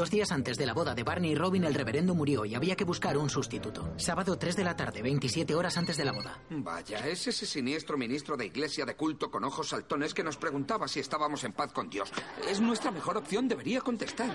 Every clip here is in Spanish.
Dos días antes de la boda de Barney y Robin, el reverendo murió y había que buscar un sustituto. Sábado 3 de la tarde, 27 horas antes de la boda. Vaya, es ese siniestro ministro de iglesia de culto con ojos saltones que nos preguntaba si estábamos en paz con Dios. Es nuestra mejor opción, debería contestar.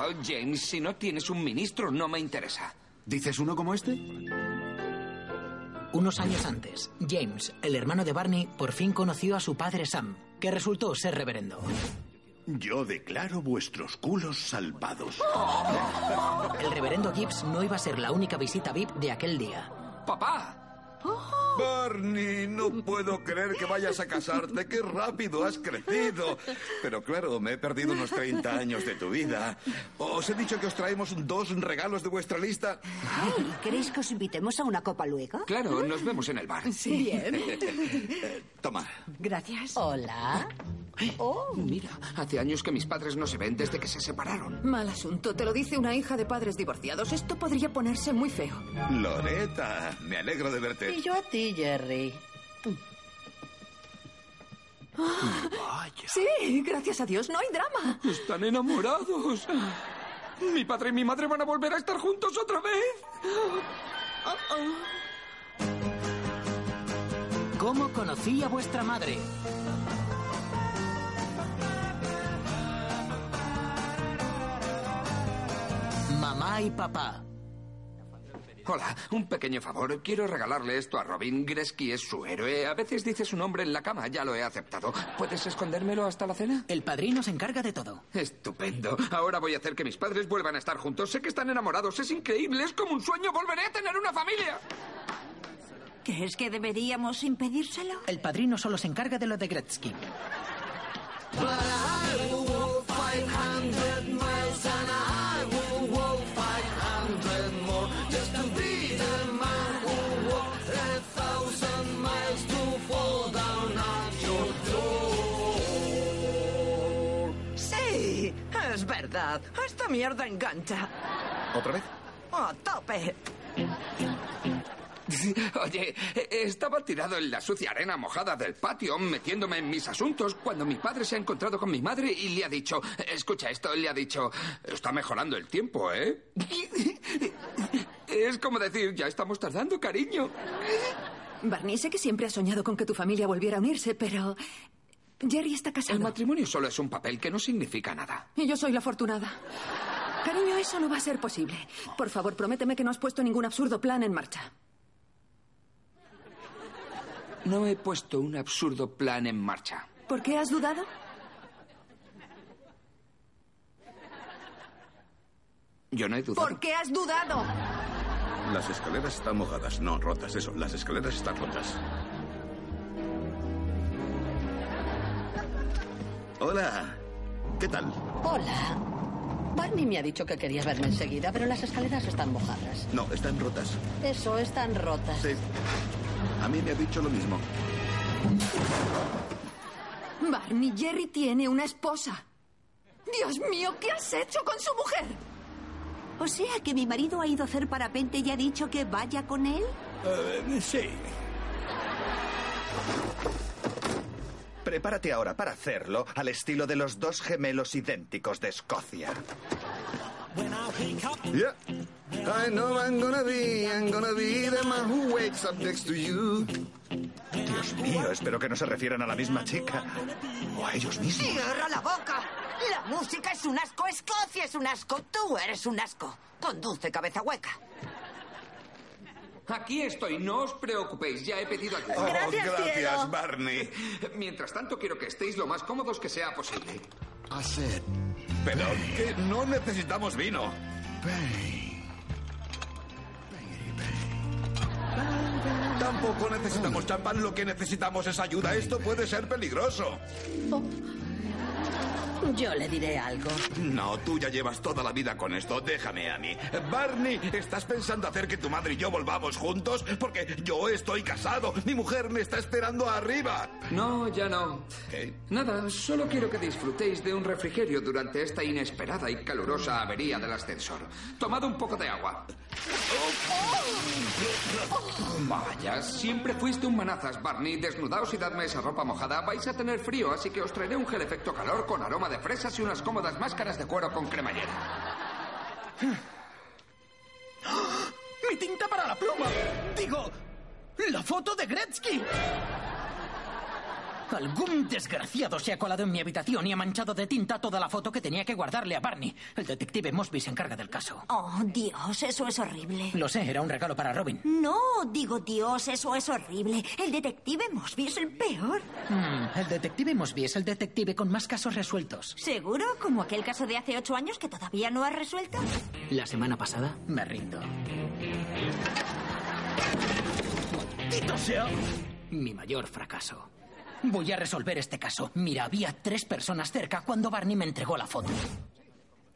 Oh, James, si no tienes un ministro, no me interesa. ¿Dices uno como este? Unos años antes, James, el hermano de Barney, por fin conoció a su padre Sam, que resultó ser reverendo. Yo declaro vuestros culos salvados. El reverendo Gibbs no iba a ser la única visita VIP de aquel día. ¡Papá! Barney, no puedo creer que vayas a casarte. ¡Qué rápido has crecido! Pero claro, me he perdido unos 30 años de tu vida. ¿Os he dicho que os traemos dos regalos de vuestra lista? Ay, ¿Queréis que os invitemos a una copa luego? Claro, nos vemos en el bar. Sí. Bien. Toma. Gracias. Hola. Oh. Mira, hace años que mis padres no se ven desde que se separaron. Mal asunto, te lo dice una hija de padres divorciados. Esto podría ponerse muy feo. Loreta, me alegro de verte. Y yo a ti, Jerry. Sí, gracias a Dios, no hay drama. Están enamorados. Mi padre y mi madre van a volver a estar juntos otra vez. ¿Cómo conocí a vuestra madre? Mamá y papá. Hola, un pequeño favor. Quiero regalarle esto a Robin. Gresky es su héroe. A veces dice su nombre en la cama. Ya lo he aceptado. ¿Puedes escondérmelo hasta la cena? El padrino se encarga de todo. Estupendo. Ahora voy a hacer que mis padres vuelvan a estar juntos. Sé que están enamorados. Es increíble. Es como un sueño. Volveré a tener una familia. ¿Crees que deberíamos impedírselo? El padrino solo se encarga de lo de Gretzky. Sí, es verdad. Esta mierda engancha. ¿Otra vez? ¡A tope! Oye, estaba tirado en la sucia arena mojada del patio, metiéndome en mis asuntos, cuando mi padre se ha encontrado con mi madre y le ha dicho, escucha esto, le ha dicho, está mejorando el tiempo, ¿eh? Es como decir, ya estamos tardando, cariño. Barney, sé que siempre has soñado con que tu familia volviera a unirse, pero... Jerry está casado. El matrimonio solo es un papel que no significa nada. Y yo soy la afortunada. Cariño, eso no va a ser posible. Por favor, prométeme que no has puesto ningún absurdo plan en marcha. No he puesto un absurdo plan en marcha. ¿Por qué has dudado? Yo no he dudado. ¿Por qué has dudado? Las escaleras están mojadas, no rotas, eso. Las escaleras están rotas. Hola. ¿Qué tal? Hola. Barney me ha dicho que querías verme enseguida, pero las escaleras están mojadas. No, están rotas. Eso, están rotas. Sí. A mí me ha dicho lo mismo. Barney, Jerry tiene una esposa. Dios mío, ¿qué has hecho con su mujer? O sea que mi marido ha ido a hacer parapente y ha dicho que vaya con él. Eh, sí. Prepárate ahora para hacerlo al estilo de los dos gemelos idénticos de Escocia. Yeah. I know I'm gonna be, I'm gonna be the man who wakes up next to you. Dios mío, espero que no se refieran a la misma chica o a ellos mismos. ¡Cierra la boca! La música es un asco, Escocia es un asco, tú eres un asco. Conduce, cabeza hueca. Aquí estoy, no os preocupéis, ya he pedido ayuda. Oh, Gracias, gracias, cielo. Barney. Mientras tanto, quiero que estéis lo más cómodos que sea posible. Hacer. Pero que no necesitamos vino. Tampoco necesitamos champán, lo que necesitamos es ayuda. Esto puede ser peligroso. Oh. Yo le diré algo. No, tú ya llevas toda la vida con esto. Déjame a mí. Barney, ¿estás pensando hacer que tu madre y yo volvamos juntos? Porque yo estoy casado. Mi mujer me está esperando arriba. No, ya no. ¿Qué? Nada, solo quiero que disfrutéis de un refrigerio durante esta inesperada y calurosa avería del ascensor. Tomad un poco de agua. Vaya, siempre fuiste un manazas, Barney. Desnudaos y dadme esa ropa mojada. Vais a tener frío, así que os traeré un gel efecto calor con aroma de fresas y unas cómodas máscaras de cuero con cremallera. ¡Mi tinta para la pluma! Digo, la foto de Gretzky. Algún desgraciado se ha colado en mi habitación y ha manchado de tinta toda la foto que tenía que guardarle a Barney. El detective Mosby se encarga del caso. Oh, Dios, eso es horrible. Lo sé, era un regalo para Robin. No, digo Dios, eso es horrible. El detective Mosby es el peor. Mm, el detective Mosby es el detective con más casos resueltos. ¿Seguro? ¿Como aquel caso de hace ocho años que todavía no has resuelto? La semana pasada me rindo. ¡Maldito sea! Mi mayor fracaso. Voy a resolver este caso. Mira, había tres personas cerca cuando Barney me entregó la foto.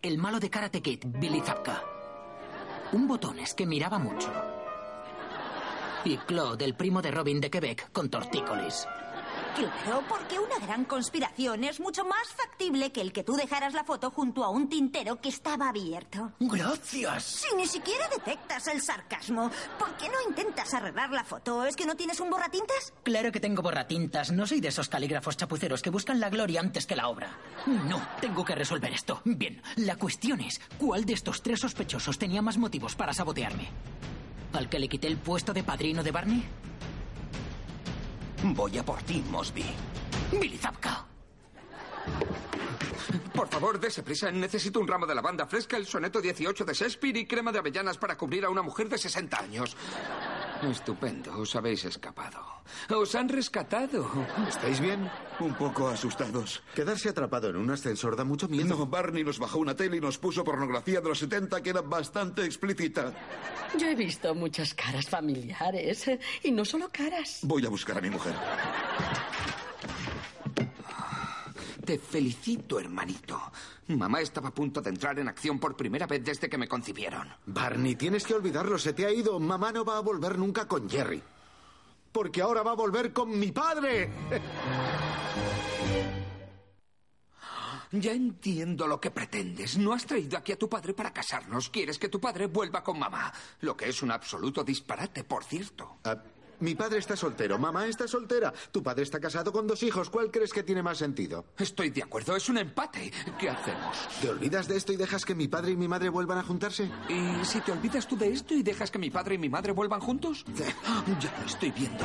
El malo de Karate Kid, Billy Zapka. Un botones que miraba mucho. Y Claude, el primo de Robin de Quebec, con tortícolis. Claro, porque una gran conspiración es mucho más factible que el que tú dejaras la foto junto a un tintero que estaba abierto. Gracias. Si ni siquiera detectas el sarcasmo, ¿por qué no intentas arreglar la foto? ¿Es que no tienes un borratintas? Claro que tengo borratintas. No soy de esos calígrafos chapuceros que buscan la gloria antes que la obra. No, tengo que resolver esto. Bien, la cuestión es, ¿cuál de estos tres sospechosos tenía más motivos para sabotearme? ¿Al que le quité el puesto de padrino de Barney? Voy a por ti, Mosby. Billy. Por favor, dése prisa. Necesito un ramo de lavanda fresca, el soneto 18 de Shakespeare y crema de avellanas para cubrir a una mujer de 60 años. Estupendo, os habéis escapado. Os han rescatado. ¿Estáis bien? Un poco asustados. Quedarse atrapado en un ascensor da mucho miedo. No, Barney nos bajó una tele y nos puso pornografía de los 70 que era bastante explícita. Yo he visto muchas caras familiares. Y no solo caras. Voy a buscar a mi mujer. Te felicito, hermanito. Mamá estaba a punto de entrar en acción por primera vez desde que me concibieron. Barney, tienes que olvidarlo. Se te ha ido. Mamá no va a volver nunca con Jerry. Porque ahora va a volver con mi padre. Ya entiendo lo que pretendes. No has traído aquí a tu padre para casarnos. Quieres que tu padre vuelva con mamá. Lo que es un absoluto disparate, por cierto. Ah, mi padre está soltero. Mamá está soltera. Tu padre está casado con dos hijos. ¿Cuál crees que tiene más sentido? Estoy de acuerdo. Es un empate. ¿Qué hacemos? ¿Te olvidas de esto y dejas que mi padre y mi madre vuelvan a juntarse? ¿Y si te olvidas tú de esto y dejas que mi padre y mi madre vuelvan juntos? Ya lo estoy viendo.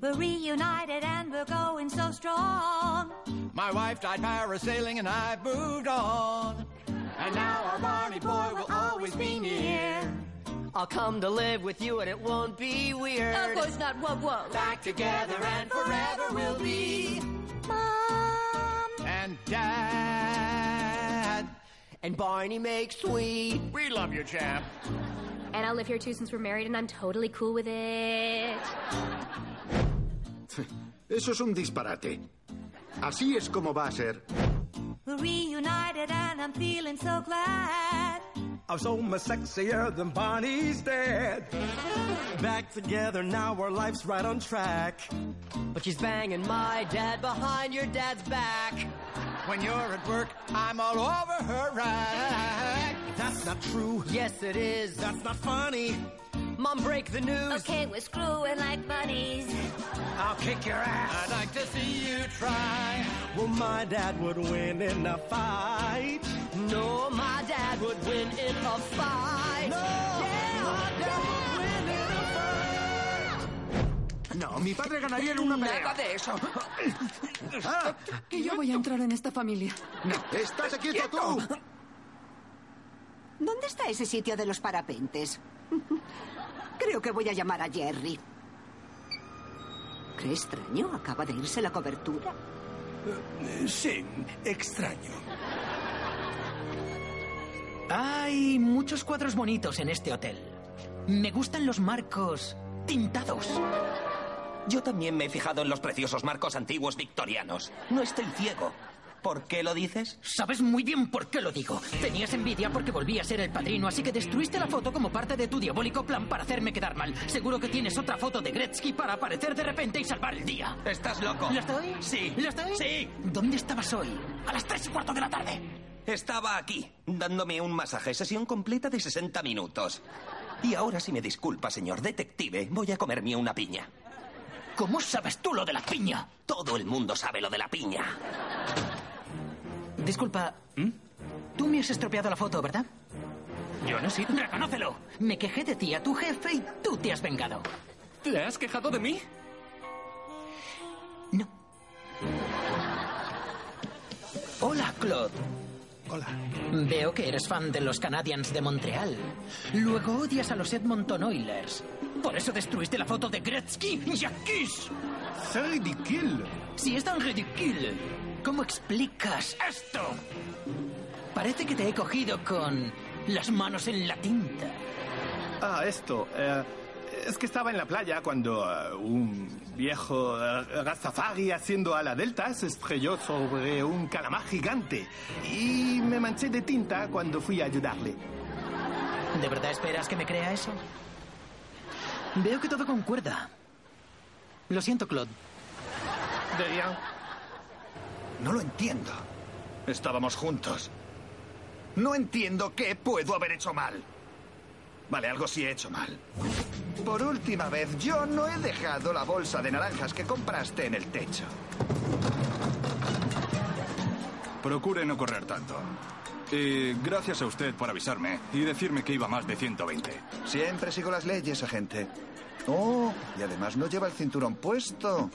We're reunited and we're going so strong. My wife died parasailing and I've moved on. And now our Barney boy will always be near. I'll come to live with you and it won't be weird. Of course not. Whoa, whoa. Back together and forever we'll be. Mom. And Dad. And Barney makes sweet. We love you, champ. And I'll live here too since we're married and I'm totally cool with it. Eso es un disparate. Así es como va a ser. We're reunited and I'm feeling so glad. I'm so much sexier than Bonnie's dad. Back together now, our life's right on track. But she's banging my dad behind your dad's back. When you're at work, I'm all over her rack. That's not true. Yes, it is. That's not funny. Mom, break the news. Okay, we're screwing like bunnies. I'll kick your ass. I'd like to see you try. Well, my dad would win in a fight. No, my dad would win in a fight. No, yeah, my dad would win in a No, mi padre ganaría en una pelea. Nada de eso. Ah, Y yo voy a entrar en esta familia. no, estate quieto tú. ¿Dónde está ese sitio de los parapentes? Creo que voy a llamar a Jerry. Qué extraño, acaba de irse la cobertura. Sí, extraño. Hay muchos cuadros bonitos en este hotel. Me gustan los marcos tintados. Yo también me he fijado en los preciosos marcos antiguos victorianos. No estoy ciego. ¿Por qué lo dices? Sabes muy bien por qué lo digo. Tenías envidia porque volví a ser el padrino, así que destruiste la foto como parte de tu diabólico plan para hacerme quedar mal. Seguro que tienes otra foto de Gretzky para aparecer de repente y salvar el día. ¿Estás loco? ¿Lo estoy? Sí. ¿Lo estoy? Sí. ¿Dónde estabas hoy? A las tres y cuarto de la tarde. Estaba aquí, dándome un masaje, sesión completa de 60 minutos. Y ahora, si me disculpa, señor detective, voy a comerme una piña. ¿Cómo sabes tú lo de la piña? Todo el mundo sabe lo de la piña. Disculpa, tú me has estropeado la foto, ¿verdad? Yo no sé. ¡Reconócelo! Me quejé de ti a tu jefe y tú te has vengado. ¿Te has quejado de mí? No. Hola, Claude. Hola. Veo que eres fan de los Canadiens de Montreal. Luego odias a los Edmonton Oilers. Por eso destruiste la foto de Gretzky y Jacques. ¡Es ridículo! Si es tan ridículo, ¿cómo explicas esto? Parece que te he cogido con las manos en la tinta. Ah, esto. eh, es que estaba en la playa cuando eh, un viejo eh, Rastafari haciendo ala delta se estrelló sobre un calamar gigante y me manché de tinta cuando fui a ayudarle. ¿De verdad esperas que me crea eso? Veo que todo concuerda. Lo siento, Claude. Derian. No lo entiendo. Estábamos juntos. No entiendo qué puedo haber hecho mal. Vale, algo sí he hecho mal. Por última vez, yo no he dejado la bolsa de naranjas que compraste en el techo. Procure no correr tanto. Y gracias a usted por avisarme y decirme que iba más de 120. Siempre sigo las leyes, agente. Oh, y además no lleva el cinturón puesto.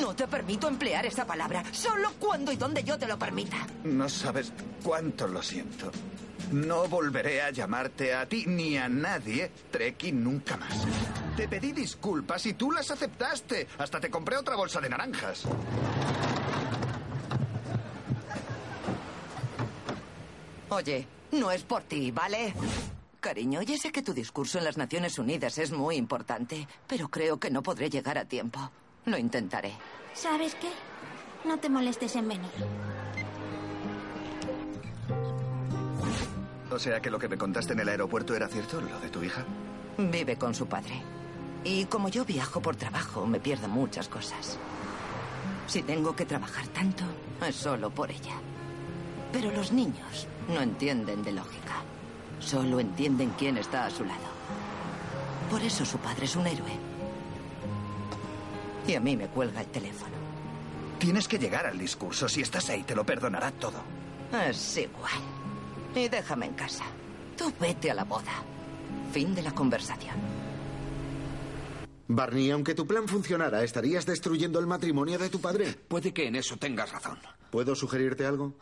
No te permito emplear esa palabra, solo cuando y donde yo te lo permita. No sabes cuánto lo siento. No volveré a llamarte a ti ni a nadie, Treki, nunca más. Te pedí disculpas y tú las aceptaste. Hasta te compré otra bolsa de naranjas. Oye, no es por ti, ¿vale? Cariño, ya sé que tu discurso en las Naciones Unidas es muy importante, pero creo que no podré llegar a tiempo. Lo intentaré. ¿Sabes qué? No te molestes en venir. O sea que lo que me contaste en el aeropuerto era cierto, lo de tu hija. Vive con su padre. Y como yo viajo por trabajo, me pierdo muchas cosas. Si tengo que trabajar tanto, es solo por ella. Pero los niños no entienden de lógica. Solo entienden quién está a su lado. Por eso su padre es un héroe. Y a mí me cuelga el teléfono. Tienes que llegar al discurso. Si estás ahí, te lo perdonará todo. Es igual. Y déjame en casa. Tú vete a la boda. Fin de la conversación. Barney, aunque tu plan funcionara, ¿estarías destruyendo el matrimonio de tu padre? Puede que en eso tengas razón. ¿Puedo sugerirte algo?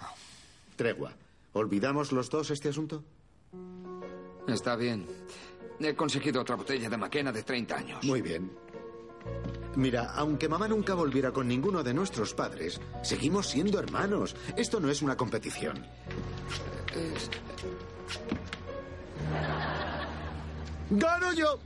Tregua. ¿Olvidamos los dos este asunto? Está bien. He conseguido otra botella de maquena de 30 años. Muy bien. Mira, aunque mamá nunca volviera con ninguno de nuestros padres, seguimos siendo hermanos. Esto no es una competición. ¡Gano yo!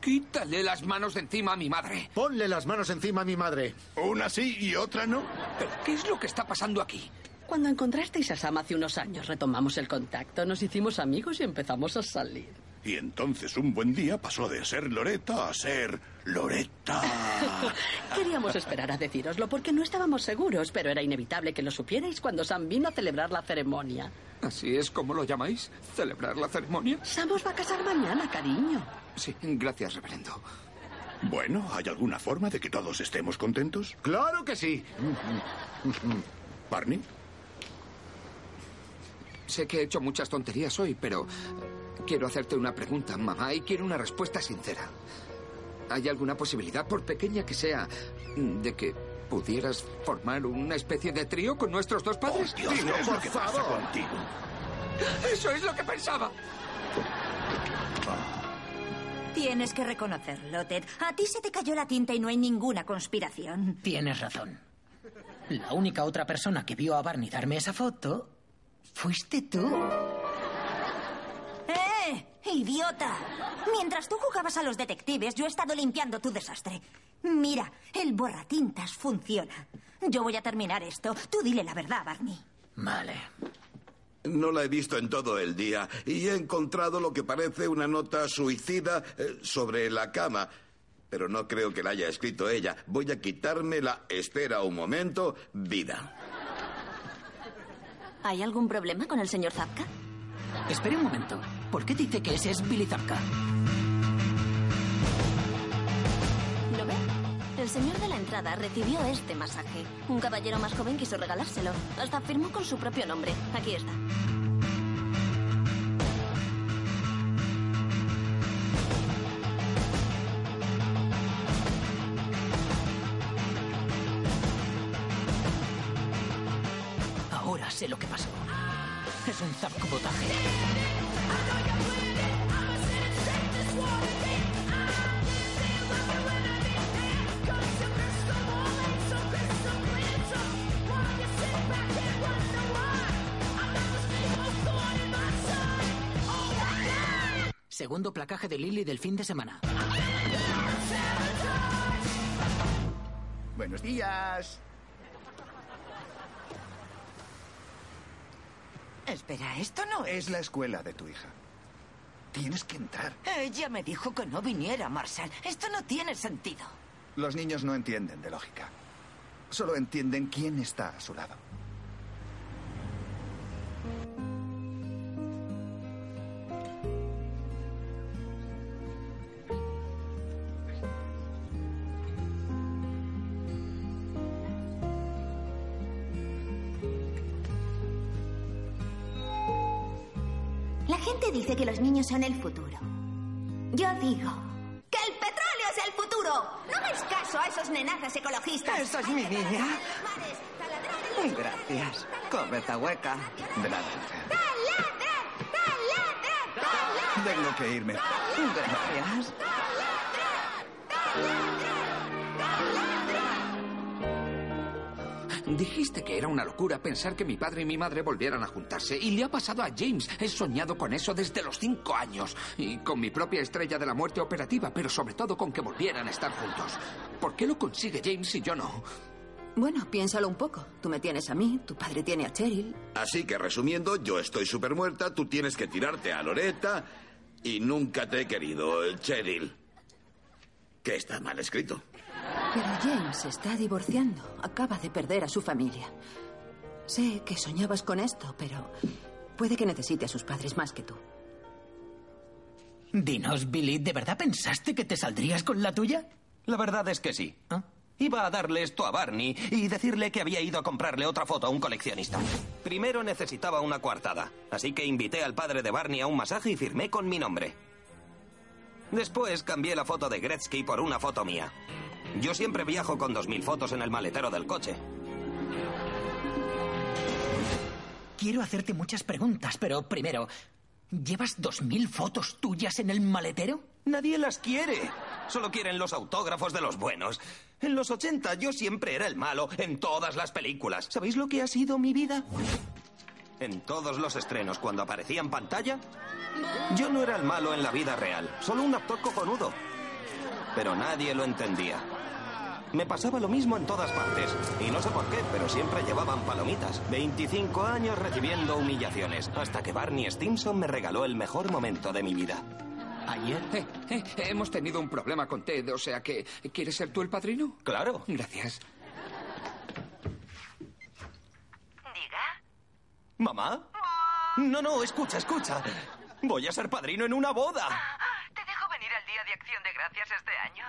Quítale las manos de encima a mi madre. Ponle las manos encima a mi madre. Una sí y otra no. ¿Pero qué es lo que está pasando aquí? Cuando encontrasteis a Sam hace unos años, retomamos el contacto, nos hicimos amigos y empezamos a salir. Y entonces un buen día pasó de ser Loreta a ser Loreta. Queríamos esperar a decíroslo porque no estábamos seguros, pero era inevitable que lo supierais cuando Sam vino a celebrar la ceremonia. ¿Así es como lo llamáis? ¿Celebrar la ceremonia? Sam os va a casar mañana, cariño. Sí, gracias, reverendo. Bueno, ¿hay alguna forma de que todos estemos contentos? ¡Claro que sí! ¿Barney? Sé que he hecho muchas tonterías hoy, pero quiero hacerte una pregunta, mamá, y quiero una respuesta sincera. ¿Hay alguna posibilidad, por pequeña que sea, de que pudieras formar una especie de trío con nuestros dos padres? Dios, Dilo, ¿qué es lo por que pasa favor. contigo? Eso es lo que pensaba. Tienes que reconocerlo, Ted. A ti se te cayó la tinta y no hay ninguna conspiración. Tienes razón. La única otra persona que vio a Barney darme esa foto fuiste tú. ¡Idiota! Mientras tú jugabas a los detectives, yo he estado limpiando tu desastre. Mira, el borratintas funciona. Yo voy a terminar esto. Tú dile la verdad, Barney. Vale. No la he visto en todo el día y he encontrado lo que parece una nota suicida eh, sobre la cama. Pero no creo que la haya escrito ella. Voy a quitarme la espera un momento, vida. ¿Hay algún problema con el señor Zapka? Espere un momento. ¿Por qué dice que ese es Billy Zapka? ¿Lo ve? El señor de la entrada recibió este masaje. Un caballero más joven quiso regalárselo. Hasta firmó con su propio nombre. Aquí está. Ahora sé lo que pasó. Es un zapcobotaje. Segundo placaje de Lily del fin de semana. Buenos días. Espera, esto no es... Es la escuela de tu hija. Tienes que entrar. Ella me dijo que no viniera, Marshall. Esto no tiene sentido. Los niños no entienden de lógica. Solo entienden quién está a su lado. La gente dice que los niños son el futuro. Yo digo que el petróleo es el futuro. No hagáis caso a esos nenazas ecologistas. ¿Esa es mi niña? Gracias. Cometa hueca. De nada. Tengo que irme. Gracias. Dijiste que era una locura pensar que mi padre y mi madre volvieran a juntarse. Y le ha pasado a James. He soñado con eso desde los cinco años. Y con mi propia estrella de la muerte operativa, pero sobre todo con que volvieran a estar juntos. ¿Por qué lo consigue James y yo no? Bueno, piénsalo un poco. Tú me tienes a mí, tu padre tiene a Cheryl. Así que resumiendo, yo estoy súper muerta, tú tienes que tirarte a Loreta y nunca te he querido, Cheryl. Que está mal escrito. Pero James se está divorciando. Acaba de perder a su familia. Sé que soñabas con esto, pero puede que necesite a sus padres más que tú. Dinos, Billy, ¿de verdad pensaste que te saldrías con la tuya? La verdad es que sí. Iba a darle esto a Barney y decirle que había ido a comprarle otra foto a un coleccionista. Primero necesitaba una coartada, así que invité al padre de Barney a un masaje y firmé con mi nombre. Después cambié la foto de Gretzky por una foto mía. Yo siempre viajo con dos mil fotos en el maletero del coche. Quiero hacerte muchas preguntas, pero primero, ¿llevas dos mil fotos tuyas en el maletero? Nadie las quiere. Solo quieren los autógrafos de los buenos. En los 80 yo siempre era el malo en todas las películas. ¿Sabéis lo que ha sido mi vida? En todos los estrenos, cuando aparecía en pantalla, yo no era el malo en la vida real, solo un actor cojonudo. Pero nadie lo entendía. Me pasaba lo mismo en todas partes. Y no sé por qué, pero siempre llevaban palomitas. 25 años recibiendo humillaciones. Hasta que Barney Stinson me regaló el mejor momento de mi vida. ¿Ayer? Eh, eh, hemos tenido un problema con Ted, o sea que... ¿Quieres ser tú el padrino? Claro. Gracias. ¿Mamá? No, no, escucha, escucha. Voy a ser padrino en una boda. ¿Te dejo venir al Día de Acción de Gracias este año?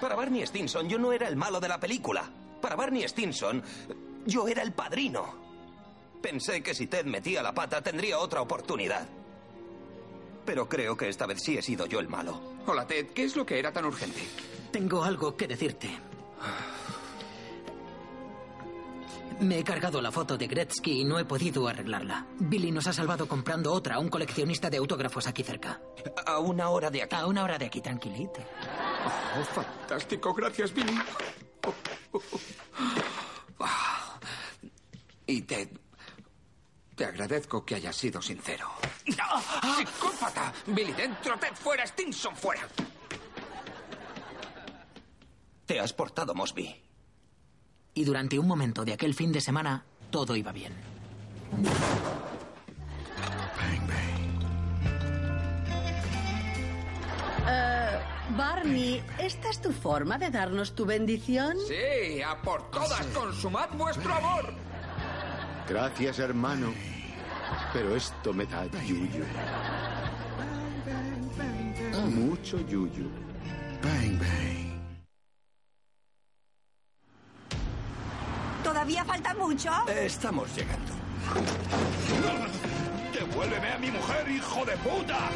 Para Barney Stinson yo no era el malo de la película. Para Barney Stinson yo era el padrino. Pensé que si Ted metía la pata tendría otra oportunidad. Pero creo que esta vez sí he sido yo el malo. Hola, Ted. ¿Qué es lo que era tan urgente? Tengo algo que decirte. Me he cargado la foto de Gretzky y no he podido arreglarla. Billy nos ha salvado comprando otra a un coleccionista de autógrafos aquí cerca. A una hora de aquí. A una hora de aquí, tranquilito. Oh, fantástico. Gracias, Billy. Oh, oh, oh. Ah. Y Ted, te agradezco que hayas sido sincero. ¡Ah! ¡Psicópata! Billy dentro, Ted fuera, Stinson fuera. Te has portado, Mosby. Y durante un momento de aquel fin de semana, todo iba bien. Barney, ¿esta es tu forma de darnos tu bendición? Sí, a por todas, consumad vuestro amor. Gracias, hermano. Pero esto me da yuyu. Mucho yuyu. Bang, bang. ¿Todavía falta mucho? Estamos llegando. ¡Devuélveme a mi mujer, hijo de puta!